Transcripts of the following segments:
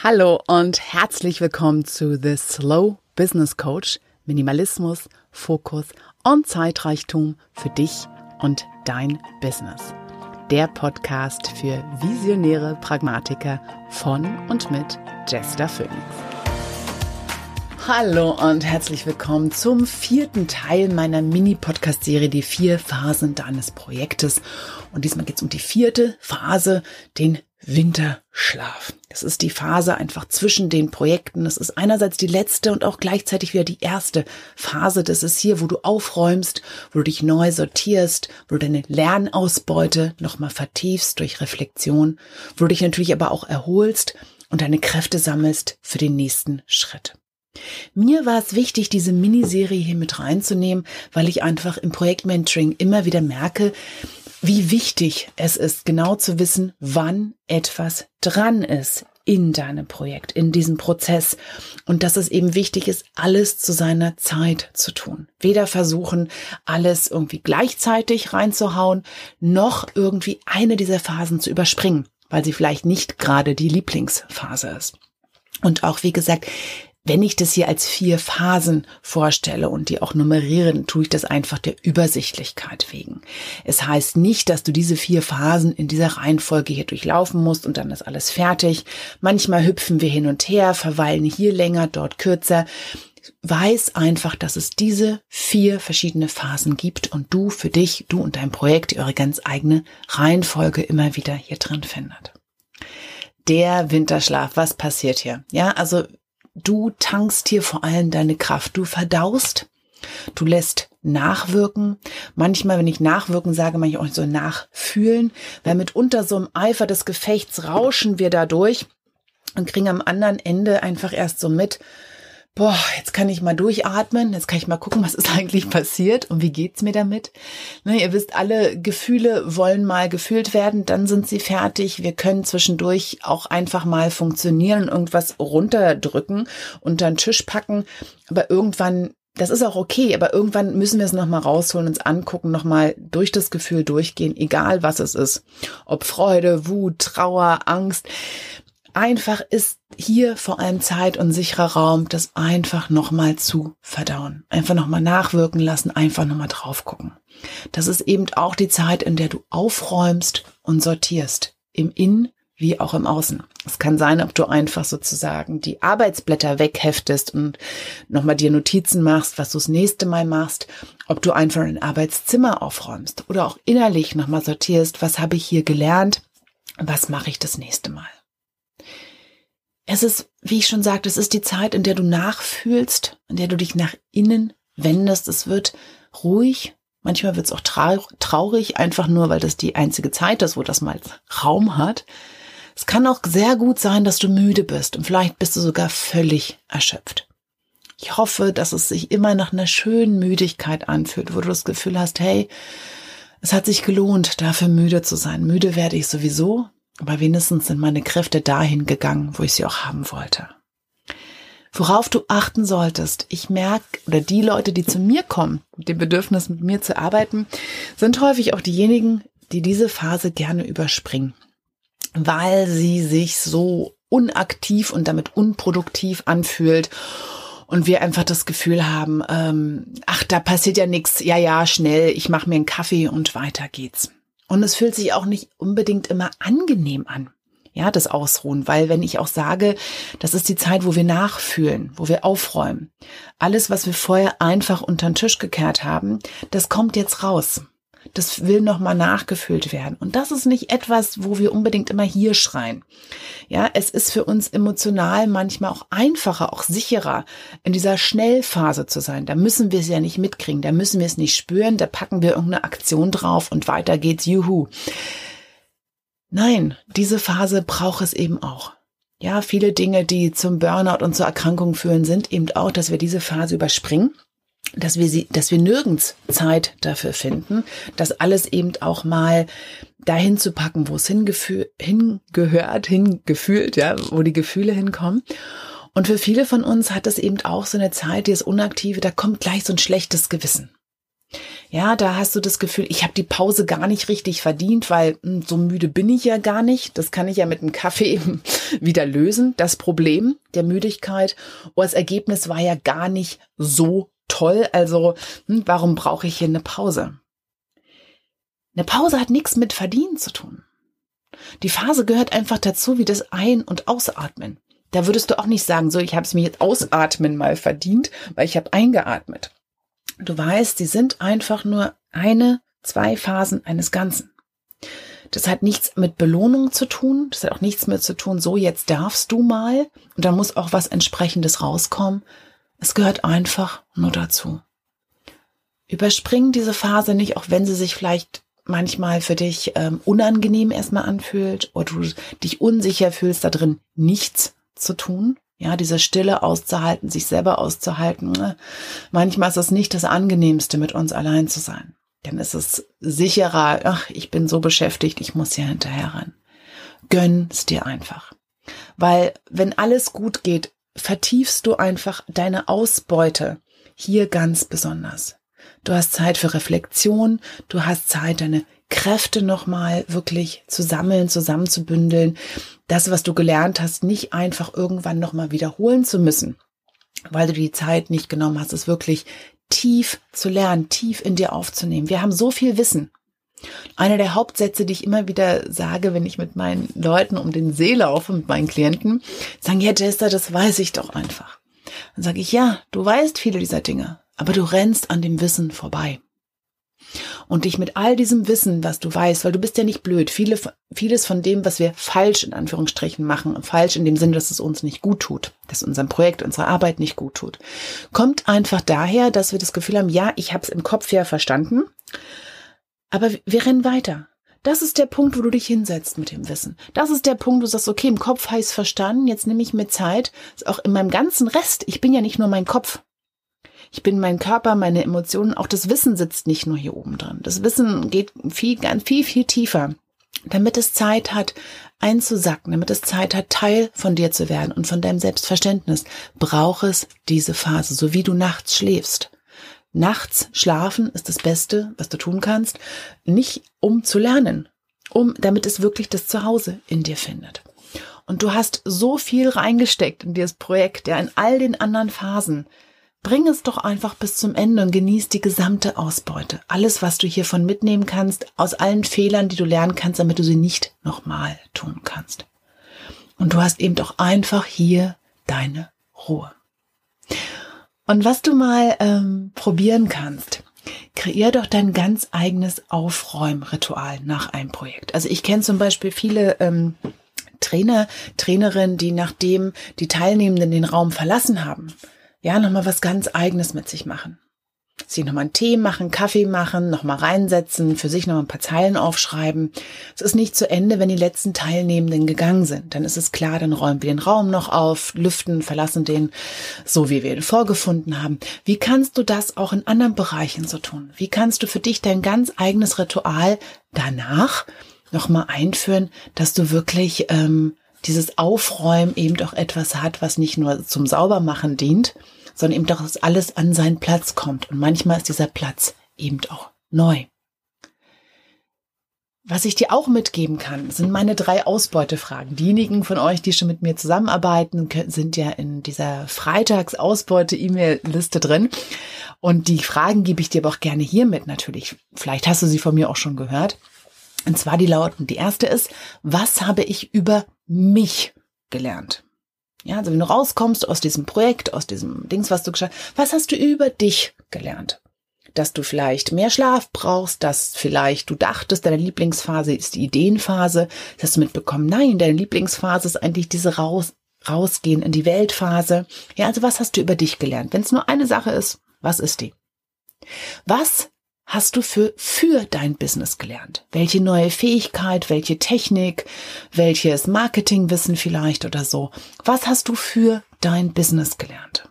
Hallo und herzlich willkommen zu The Slow Business Coach. Minimalismus, Fokus und Zeitreichtum für dich und dein Business. Der Podcast für visionäre Pragmatiker von und mit Jester Phoenix. Hallo und herzlich willkommen zum vierten Teil meiner Mini-Podcast-Serie, die vier Phasen deines Projektes. Und diesmal geht es um die vierte Phase, den Winterschlaf. Das ist die Phase einfach zwischen den Projekten. Das ist einerseits die letzte und auch gleichzeitig wieder die erste Phase. Das ist hier, wo du aufräumst, wo du dich neu sortierst, wo du deine Lernausbeute nochmal vertiefst durch Reflexion, wo du dich natürlich aber auch erholst und deine Kräfte sammelst für den nächsten Schritt. Mir war es wichtig, diese Miniserie hier mit reinzunehmen, weil ich einfach im Projektmentoring immer wieder merke, wie wichtig es ist, genau zu wissen, wann etwas dran ist in deinem Projekt, in diesem Prozess und dass es eben wichtig ist, alles zu seiner Zeit zu tun. Weder versuchen, alles irgendwie gleichzeitig reinzuhauen, noch irgendwie eine dieser Phasen zu überspringen, weil sie vielleicht nicht gerade die Lieblingsphase ist. Und auch, wie gesagt, wenn ich das hier als vier Phasen vorstelle und die auch nummerieren, tue ich das einfach der Übersichtlichkeit wegen. Es heißt nicht, dass du diese vier Phasen in dieser Reihenfolge hier durchlaufen musst und dann ist alles fertig. Manchmal hüpfen wir hin und her, verweilen hier länger, dort kürzer. Weiß einfach, dass es diese vier verschiedene Phasen gibt und du für dich, du und dein Projekt, eure ganz eigene Reihenfolge immer wieder hier drin findet der Winterschlaf, was passiert hier? Ja, also Du tankst hier vor allem deine Kraft. Du verdaust, du lässt nachwirken. Manchmal, wenn ich nachwirken sage, manchmal auch so nachfühlen, weil mitunter so im Eifer des Gefechts rauschen wir dadurch und kriegen am anderen Ende einfach erst so mit, boah, jetzt kann ich mal durchatmen, jetzt kann ich mal gucken, was ist eigentlich passiert und wie geht's mir damit. Ne, ihr wisst, alle Gefühle wollen mal gefühlt werden, dann sind sie fertig. Wir können zwischendurch auch einfach mal funktionieren und irgendwas runterdrücken, unter den Tisch packen, aber irgendwann das ist auch okay, aber irgendwann müssen wir es nochmal rausholen, uns angucken, nochmal durch das Gefühl durchgehen, egal was es ist. Ob Freude, Wut, Trauer, Angst einfach ist hier vor allem Zeit und sicherer Raum, das einfach nochmal zu verdauen. Einfach nochmal nachwirken lassen, einfach nochmal drauf gucken. Das ist eben auch die Zeit, in der du aufräumst und sortierst. Im Innen wie auch im Außen. Es kann sein, ob du einfach sozusagen die Arbeitsblätter wegheftest und nochmal dir Notizen machst, was du das nächste Mal machst, ob du einfach ein Arbeitszimmer aufräumst oder auch innerlich nochmal sortierst, was habe ich hier gelernt, was mache ich das nächste Mal. Es ist, wie ich schon sagte, es ist die Zeit, in der du nachfühlst, in der du dich nach innen wendest. Es wird ruhig. Manchmal wird es auch traurig, einfach nur, weil das die einzige Zeit ist, wo das mal Raum hat. Es kann auch sehr gut sein, dass du müde bist und vielleicht bist du sogar völlig erschöpft. Ich hoffe, dass es sich immer nach einer schönen Müdigkeit anfühlt, wo du das Gefühl hast, hey, es hat sich gelohnt, dafür müde zu sein. Müde werde ich sowieso, aber wenigstens sind meine Kräfte dahin gegangen, wo ich sie auch haben wollte. Worauf du achten solltest, ich merke, oder die Leute, die zu mir kommen, mit dem Bedürfnis, mit mir zu arbeiten, sind häufig auch diejenigen, die diese Phase gerne überspringen, weil sie sich so unaktiv und damit unproduktiv anfühlt und wir einfach das Gefühl haben, ähm, ach, da passiert ja nichts, ja, ja, schnell, ich mache mir einen Kaffee und weiter geht's. Und es fühlt sich auch nicht unbedingt immer angenehm an. Ja, das Ausruhen, weil wenn ich auch sage, das ist die Zeit, wo wir nachfühlen, wo wir aufräumen. Alles, was wir vorher einfach unter den Tisch gekehrt haben, das kommt jetzt raus. Das will nochmal nachgefüllt werden. Und das ist nicht etwas, wo wir unbedingt immer hier schreien. Ja, es ist für uns emotional manchmal auch einfacher, auch sicherer, in dieser Schnellphase zu sein. Da müssen wir es ja nicht mitkriegen, da müssen wir es nicht spüren, da packen wir irgendeine Aktion drauf und weiter geht's, juhu. Nein, diese Phase braucht es eben auch. Ja, viele Dinge, die zum Burnout und zur Erkrankung führen, sind eben auch, dass wir diese Phase überspringen dass wir sie, dass wir nirgends Zeit dafür finden, das alles eben auch mal dahin zu packen, wo es hingehört, hingefühlt, ja, wo die Gefühle hinkommen. Und für viele von uns hat es eben auch so eine Zeit, die ist unaktive, da kommt gleich so ein schlechtes Gewissen. Ja, da hast du das Gefühl, ich habe die Pause gar nicht richtig verdient, weil hm, so müde bin ich ja gar nicht. Das kann ich ja mit einem Kaffee eben wieder lösen, das Problem der Müdigkeit. Und das Ergebnis war ja gar nicht so toll. Also, hm, warum brauche ich hier eine Pause? Eine Pause hat nichts mit Verdienen zu tun. Die Phase gehört einfach dazu wie das Ein- und Ausatmen. Da würdest du auch nicht sagen, so, ich habe es mir jetzt ausatmen mal verdient, weil ich habe eingeatmet. Du weißt, sie sind einfach nur eine, zwei Phasen eines Ganzen. Das hat nichts mit Belohnung zu tun. Das hat auch nichts mit zu tun, so jetzt darfst du mal. Und da muss auch was entsprechendes rauskommen. Es gehört einfach nur dazu. Überspring diese Phase nicht, auch wenn sie sich vielleicht manchmal für dich ähm, unangenehm erstmal anfühlt oder du dich unsicher fühlst, da drin nichts zu tun. Ja, diese Stille auszuhalten, sich selber auszuhalten. Manchmal ist es nicht das Angenehmste, mit uns allein zu sein. Dann ist es sicherer, ach, ich bin so beschäftigt, ich muss hier hinterher rennen. Gönn's dir einfach. Weil wenn alles gut geht, vertiefst du einfach deine Ausbeute hier ganz besonders. Du hast Zeit für Reflexion, du hast Zeit, deine Kräfte nochmal wirklich zu sammeln, zusammenzubündeln, das, was du gelernt hast, nicht einfach irgendwann nochmal wiederholen zu müssen, weil du die Zeit nicht genommen hast, es wirklich tief zu lernen, tief in dir aufzunehmen. Wir haben so viel Wissen. Einer der Hauptsätze, die ich immer wieder sage, wenn ich mit meinen Leuten um den See laufe, mit meinen Klienten, sagen, ja, Jester, das weiß ich doch einfach. Dann sage ich, ja, du weißt viele dieser Dinge, aber du rennst an dem Wissen vorbei und dich mit all diesem Wissen, was du weißt, weil du bist ja nicht blöd, viele, vieles von dem, was wir falsch in Anführungsstrichen machen, falsch in dem Sinne, dass es uns nicht gut tut, dass unserem Projekt, unserer Arbeit nicht gut tut, kommt einfach daher, dass wir das Gefühl haben, ja, ich habe es im Kopf ja verstanden, aber wir rennen weiter. Das ist der Punkt, wo du dich hinsetzt mit dem Wissen. Das ist der Punkt, wo du sagst, okay, im Kopf heißt verstanden, jetzt nehme ich mir Zeit, auch in meinem ganzen Rest, ich bin ja nicht nur mein Kopf, ich bin mein Körper, meine Emotionen, auch das Wissen sitzt nicht nur hier oben drin. Das Wissen geht viel, ganz viel, viel tiefer. Damit es Zeit hat, einzusacken, damit es Zeit hat, Teil von dir zu werden und von deinem Selbstverständnis, braucht es diese Phase, so wie du nachts schläfst. Nachts schlafen ist das Beste, was du tun kannst, nicht um zu lernen, um, damit es wirklich das Zuhause in dir findet. Und du hast so viel reingesteckt in dieses Projekt, ja, in all den anderen Phasen. Bring es doch einfach bis zum Ende und genieß die gesamte Ausbeute. Alles, was du hiervon mitnehmen kannst, aus allen Fehlern, die du lernen kannst, damit du sie nicht nochmal tun kannst. Und du hast eben doch einfach hier deine Ruhe. Und was du mal ähm, probieren kannst, kreier doch dein ganz eigenes Aufräumritual nach einem Projekt. Also ich kenne zum Beispiel viele ähm, Trainer, Trainerinnen, die nachdem die Teilnehmenden den Raum verlassen haben, ja, nochmal was ganz eigenes mit sich machen. Sie nochmal einen Tee machen, Kaffee machen, nochmal reinsetzen, für sich nochmal ein paar Zeilen aufschreiben. Es ist nicht zu Ende, wenn die letzten Teilnehmenden gegangen sind. Dann ist es klar, dann räumen wir den Raum noch auf, lüften, verlassen den, so wie wir ihn vorgefunden haben. Wie kannst du das auch in anderen Bereichen so tun? Wie kannst du für dich dein ganz eigenes Ritual danach nochmal einführen, dass du wirklich ähm, dieses Aufräumen eben auch etwas hat, was nicht nur zum Saubermachen dient, sondern eben doch, dass alles an seinen Platz kommt. Und manchmal ist dieser Platz eben auch neu. Was ich dir auch mitgeben kann, sind meine drei Ausbeutefragen. Diejenigen von euch, die schon mit mir zusammenarbeiten, sind ja in dieser Freitags-Ausbeute-E-Mail-Liste drin. Und die Fragen gebe ich dir aber auch gerne hier mit natürlich. Vielleicht hast du sie von mir auch schon gehört. Und zwar die lauten. Die erste ist, was habe ich über mich gelernt? Ja, also wenn du rauskommst aus diesem Projekt, aus diesem Dings, was du geschafft was hast du über dich gelernt? Dass du vielleicht mehr Schlaf brauchst, dass vielleicht du dachtest, deine Lieblingsphase ist die Ideenphase. Das hast du mitbekommen. Nein, deine Lieblingsphase ist eigentlich diese raus, rausgehen in die Weltphase. Ja, also was hast du über dich gelernt? Wenn es nur eine Sache ist, was ist die? Was hast du für, für dein Business gelernt? Welche neue Fähigkeit, welche Technik, welches Marketingwissen vielleicht oder so? Was hast du für dein Business gelernt?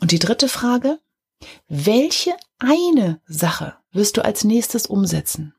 Und die dritte Frage, welche eine Sache wirst du als nächstes umsetzen?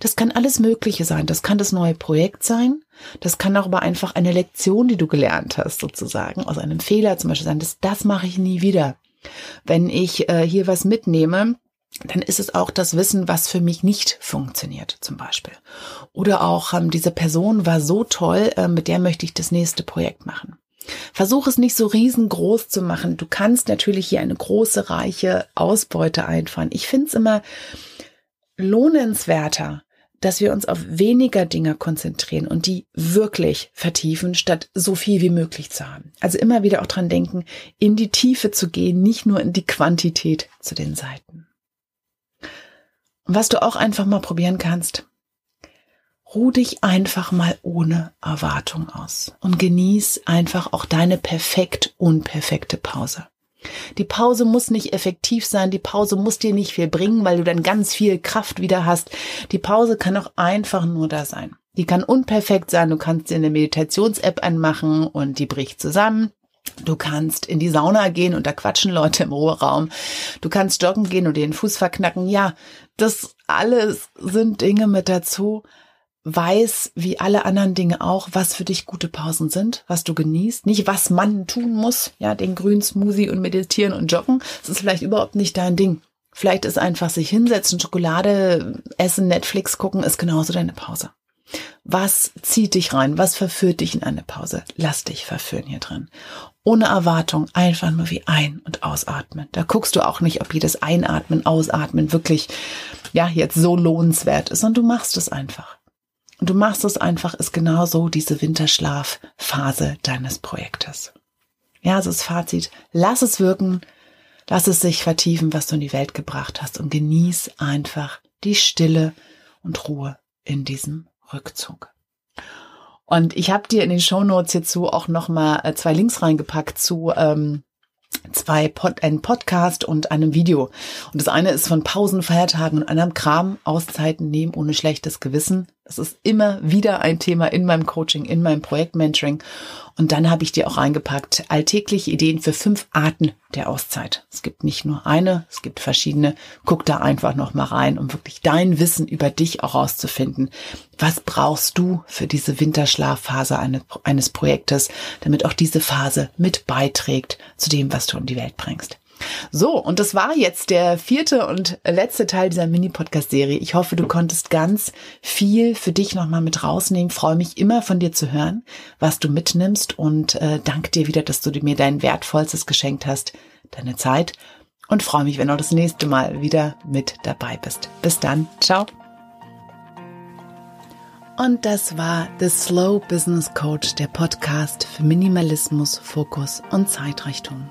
Das kann alles Mögliche sein. Das kann das neue Projekt sein. Das kann auch aber einfach eine Lektion, die du gelernt hast, sozusagen, aus einem Fehler zum Beispiel sein. Das, das mache ich nie wieder. Wenn ich äh, hier was mitnehme, dann ist es auch das Wissen, was für mich nicht funktioniert, zum Beispiel. Oder auch, ähm, diese Person war so toll, äh, mit der möchte ich das nächste Projekt machen. Versuch es nicht so riesengroß zu machen. Du kannst natürlich hier eine große, reiche Ausbeute einfahren. Ich finde es immer lohnenswerter, dass wir uns auf weniger Dinge konzentrieren und die wirklich vertiefen, statt so viel wie möglich zu haben. Also immer wieder auch dran denken, in die Tiefe zu gehen, nicht nur in die Quantität zu den Seiten. Was du auch einfach mal probieren kannst, ruh dich einfach mal ohne Erwartung aus und genieß einfach auch deine perfekt unperfekte Pause. Die Pause muss nicht effektiv sein, die Pause muss dir nicht viel bringen, weil du dann ganz viel Kraft wieder hast. Die Pause kann auch einfach nur da sein. Die kann unperfekt sein, du kannst dir eine Meditations-App anmachen und die bricht zusammen. Du kannst in die Sauna gehen und da quatschen Leute im Ruheraum. Du kannst joggen gehen und den Fuß verknacken. Ja, das alles sind Dinge mit dazu. Weiß, wie alle anderen Dinge auch, was für dich gute Pausen sind, was du genießt. Nicht, was man tun muss. Ja, den grünen Smoothie und meditieren und joggen. Das ist vielleicht überhaupt nicht dein Ding. Vielleicht ist einfach sich hinsetzen, Schokolade essen, Netflix gucken, ist genauso deine Pause. Was zieht dich rein? Was verführt dich in eine Pause? Lass dich verführen hier drin ohne Erwartung einfach nur wie ein- und ausatmen. Da guckst du auch nicht, ob jedes Einatmen, Ausatmen wirklich, ja, jetzt so lohnenswert ist, sondern du machst es einfach. Und du machst es einfach, ist genauso diese Winterschlafphase deines Projektes. Ja, also das Fazit, lass es wirken, lass es sich vertiefen, was du in die Welt gebracht hast und genieß einfach die Stille und Ruhe in diesem Rückzug. Und ich habe dir in den Show Notes hierzu auch nochmal äh, zwei Links reingepackt zu ähm, zwei Pod, ein Podcast und einem Video. Und das eine ist von Pausen, Feiertagen und anderem Kram, Auszeiten nehmen ohne schlechtes Gewissen. Das ist immer wieder ein Thema in meinem Coaching, in meinem Projektmentoring. Und dann habe ich dir auch reingepackt alltägliche Ideen für fünf Arten der Auszeit. Es gibt nicht nur eine, es gibt verschiedene. Guck da einfach noch mal rein, um wirklich dein Wissen über dich auch rauszufinden. Was brauchst du für diese Winterschlafphase eines Projektes, damit auch diese Phase mit beiträgt zu dem, was du in die Welt bringst? So, und das war jetzt der vierte und letzte Teil dieser Mini-Podcast-Serie. Ich hoffe, du konntest ganz viel für dich nochmal mit rausnehmen. freue mich immer von dir zu hören, was du mitnimmst und äh, danke dir wieder, dass du mir dein wertvollstes geschenkt hast, deine Zeit und freue mich, wenn du das nächste Mal wieder mit dabei bist. Bis dann, ciao. Und das war The Slow Business Coach, der Podcast für Minimalismus, Fokus und Zeitrichtung.